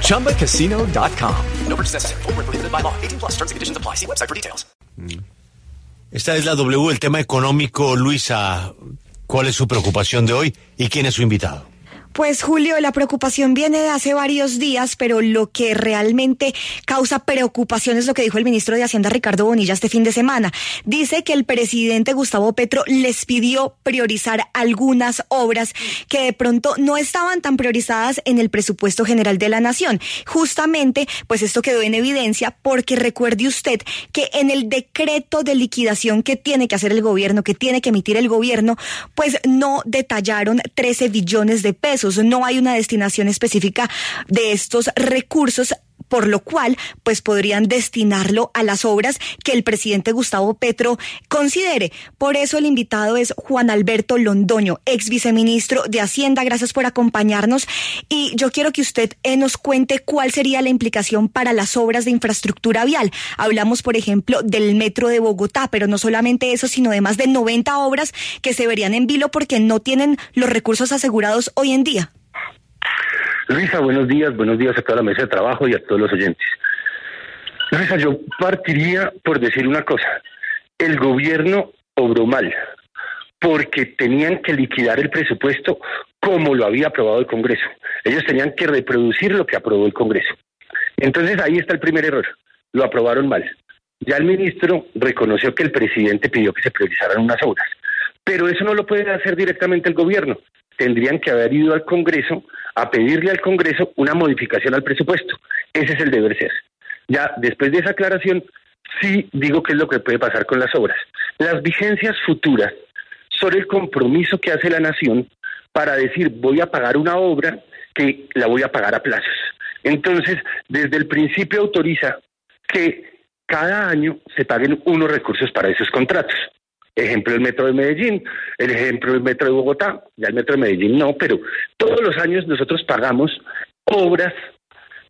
ChumbaCasino.com. No purchase necessary. Were prohibited by law. 18 plus. Terms and conditions apply. See website for details. Esta es la W, el tema económico. Luisa, ¿cuál es su preocupación de hoy y quién es su invitado? Pues Julio, la preocupación viene de hace varios días, pero lo que realmente causa preocupación es lo que dijo el ministro de Hacienda Ricardo Bonilla este fin de semana. Dice que el presidente Gustavo Petro les pidió priorizar algunas obras que de pronto no estaban tan priorizadas en el presupuesto general de la nación. Justamente, pues esto quedó en evidencia porque recuerde usted que en el decreto de liquidación que tiene que hacer el gobierno, que tiene que emitir el gobierno, pues no detallaron 13 billones de pesos no hay una destinación específica de estos recursos por lo cual pues podrían destinarlo a las obras que el presidente Gustavo Petro considere. Por eso el invitado es Juan Alberto Londoño, ex viceministro de Hacienda. Gracias por acompañarnos y yo quiero que usted eh, nos cuente cuál sería la implicación para las obras de infraestructura vial. Hablamos, por ejemplo, del metro de Bogotá, pero no solamente eso, sino de más de 90 obras que se verían en vilo porque no tienen los recursos asegurados hoy en día. Luisa, buenos días, buenos días a toda la mesa de trabajo y a todos los oyentes. Luisa, yo partiría por decir una cosa. El gobierno obró mal porque tenían que liquidar el presupuesto como lo había aprobado el Congreso. Ellos tenían que reproducir lo que aprobó el Congreso. Entonces ahí está el primer error. Lo aprobaron mal. Ya el ministro reconoció que el presidente pidió que se priorizaran unas obras, pero eso no lo puede hacer directamente el gobierno. Tendrían que haber ido al Congreso a pedirle al Congreso una modificación al presupuesto. Ese es el deber ser. Ya después de esa aclaración, sí digo qué es lo que puede pasar con las obras. Las vigencias futuras son el compromiso que hace la nación para decir voy a pagar una obra que la voy a pagar a plazos. Entonces, desde el principio autoriza que cada año se paguen unos recursos para esos contratos. Ejemplo, el metro de Medellín, el ejemplo del metro de Bogotá, ya el metro de Medellín no, pero todos los años nosotros pagamos obras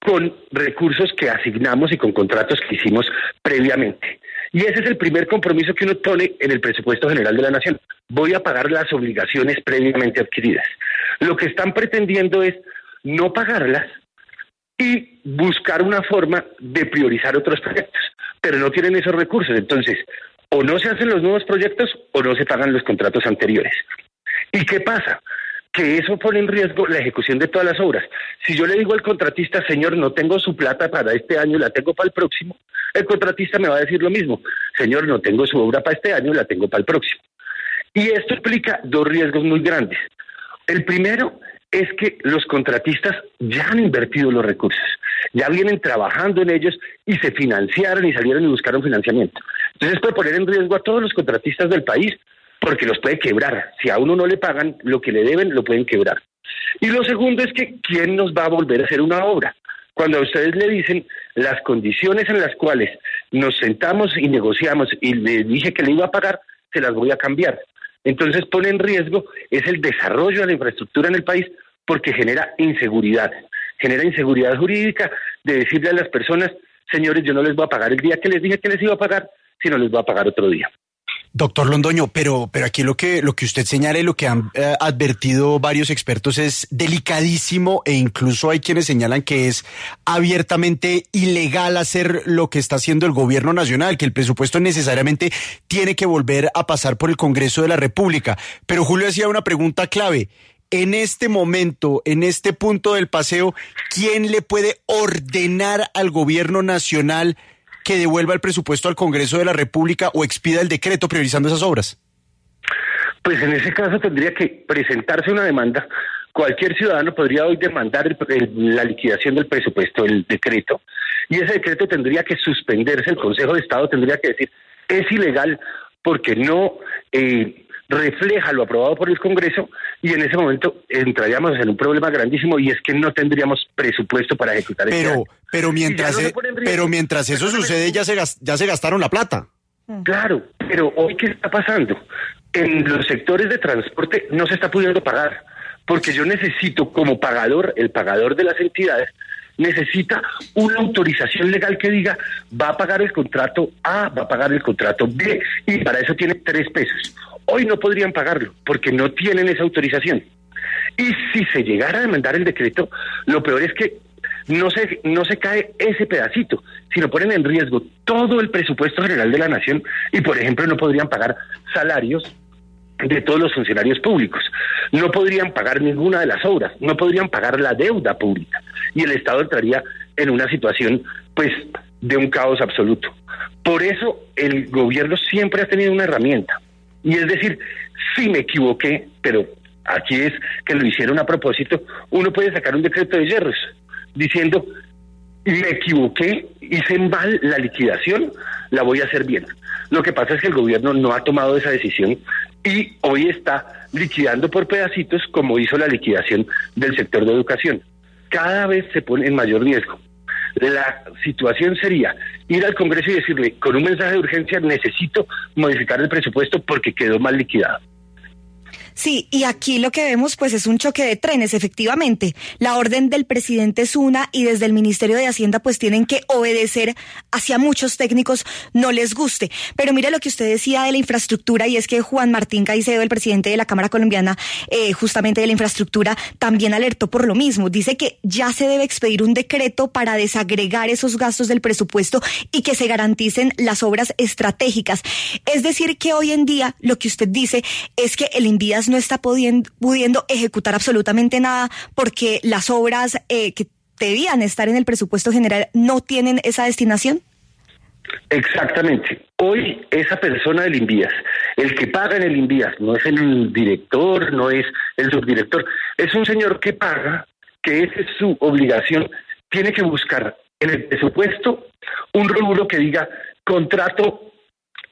con recursos que asignamos y con contratos que hicimos previamente. Y ese es el primer compromiso que uno pone en el presupuesto general de la nación. Voy a pagar las obligaciones previamente adquiridas. Lo que están pretendiendo es no pagarlas y buscar una forma de priorizar otros proyectos, pero no tienen esos recursos. Entonces, o no se hacen los nuevos proyectos o no se pagan los contratos anteriores. ¿Y qué pasa? Que eso pone en riesgo la ejecución de todas las obras. Si yo le digo al contratista, señor, no tengo su plata para este año, la tengo para el próximo, el contratista me va a decir lo mismo, señor, no tengo su obra para este año, la tengo para el próximo. Y esto implica dos riesgos muy grandes. El primero es que los contratistas ya han invertido los recursos, ya vienen trabajando en ellos y se financiaron y salieron y buscaron financiamiento. Entonces puede poner en riesgo a todos los contratistas del país porque los puede quebrar. Si a uno no le pagan lo que le deben, lo pueden quebrar. Y lo segundo es que ¿quién nos va a volver a hacer una obra? Cuando a ustedes le dicen las condiciones en las cuales nos sentamos y negociamos y le dije que le iba a pagar, se las voy a cambiar. Entonces pone en riesgo es el desarrollo de la infraestructura en el país porque genera inseguridad, genera inseguridad jurídica de decirle a las personas, señores, yo no les voy a pagar el día que les dije que les iba a pagar, sino les voy a pagar otro día. Doctor Londoño, pero, pero aquí lo que, lo que usted señala y lo que han eh, advertido varios expertos es delicadísimo e incluso hay quienes señalan que es abiertamente ilegal hacer lo que está haciendo el gobierno nacional, que el presupuesto necesariamente tiene que volver a pasar por el Congreso de la República. Pero Julio hacía una pregunta clave. En este momento, en este punto del paseo, ¿quién le puede ordenar al gobierno nacional que devuelva el presupuesto al Congreso de la República o expida el decreto priorizando esas obras? Pues en ese caso tendría que presentarse una demanda. Cualquier ciudadano podría hoy demandar la liquidación del presupuesto, el decreto, y ese decreto tendría que suspenderse. El Consejo de Estado tendría que decir es ilegal porque no eh, refleja lo aprobado por el Congreso y en ese momento entraríamos en un problema grandísimo y es que no tendríamos presupuesto para ejecutar este Pero, año. pero mientras, no e- pero mientras eso sucede ya se, ya se gastaron la plata. Claro, pero hoy qué está pasando? En los sectores de transporte no se está pudiendo pagar, porque yo necesito como pagador, el pagador de las entidades, necesita una autorización legal que diga va a pagar el contrato A, va a pagar el contrato B, y para eso tiene tres pesos. Hoy no podrían pagarlo, porque no tienen esa autorización. Y si se llegara a demandar el decreto, lo peor es que no se, no se cae ese pedacito, sino ponen en riesgo todo el presupuesto general de la nación y, por ejemplo, no podrían pagar salarios de todos los funcionarios públicos. No podrían pagar ninguna de las obras, no podrían pagar la deuda pública y el Estado entraría en una situación, pues, de un caos absoluto. Por eso el gobierno siempre ha tenido una herramienta y es decir, si me equivoqué, pero aquí es que lo hicieron a propósito, uno puede sacar un decreto de hierros diciendo me equivoqué, hice mal la liquidación, la voy a hacer bien. Lo que pasa es que el gobierno no ha tomado esa decisión y hoy está liquidando por pedacitos como hizo la liquidación del sector de educación. Cada vez se pone en mayor riesgo. La situación sería ir al Congreso y decirle, con un mensaje de urgencia, necesito modificar el presupuesto porque quedó mal liquidado. Sí, y aquí lo que vemos pues es un choque de trenes, efectivamente. La orden del presidente es una y desde el Ministerio de Hacienda pues tienen que obedecer hacia muchos técnicos no les guste. Pero mire lo que usted decía de la infraestructura y es que Juan Martín Caicedo, el presidente de la Cámara Colombiana eh, justamente de la infraestructura, también alertó por lo mismo. Dice que ya se debe expedir un decreto para desagregar esos gastos del presupuesto y que se garanticen las obras estratégicas. Es decir, que hoy en día lo que usted dice es que el Invías no está pudiendo, ejecutar absolutamente nada porque las obras eh, que debían estar en el presupuesto general no tienen esa destinación. Exactamente. Hoy esa persona del Invías, el que paga en el Invías, no es el director, no es el subdirector, es un señor que paga, que esa es su obligación, tiene que buscar en el presupuesto un rubro que diga contrato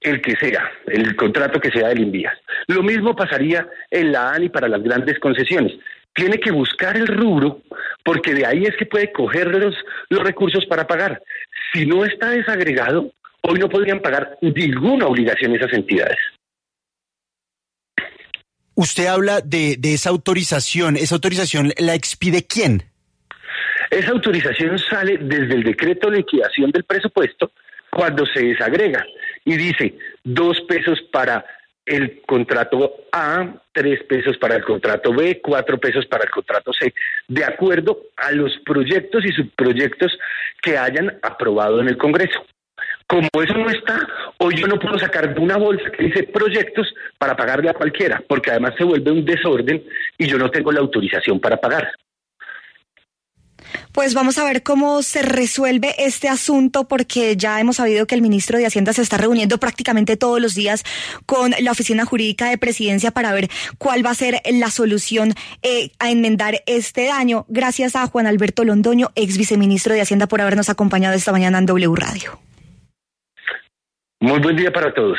el que sea, el contrato que sea del Invías. Lo mismo pasaría en la ANI para las grandes concesiones. Tiene que buscar el rubro porque de ahí es que puede coger los, los recursos para pagar. Si no está desagregado, hoy no podrían pagar ninguna obligación esas entidades. Usted habla de, de esa autorización. ¿Esa autorización la expide quién? Esa autorización sale desde el decreto de liquidación del presupuesto cuando se desagrega y dice dos pesos para el contrato A, tres pesos para el contrato B, cuatro pesos para el contrato C, de acuerdo a los proyectos y subproyectos que hayan aprobado en el Congreso. Como eso no está, hoy yo no puedo sacar de una bolsa que dice proyectos para pagarle a cualquiera, porque además se vuelve un desorden y yo no tengo la autorización para pagar. Pues vamos a ver cómo se resuelve este asunto porque ya hemos sabido que el ministro de Hacienda se está reuniendo prácticamente todos los días con la oficina jurídica de presidencia para ver cuál va a ser la solución eh, a enmendar este daño. Gracias a Juan Alberto Londoño, ex viceministro de Hacienda, por habernos acompañado esta mañana en W Radio. Muy buen día para todos.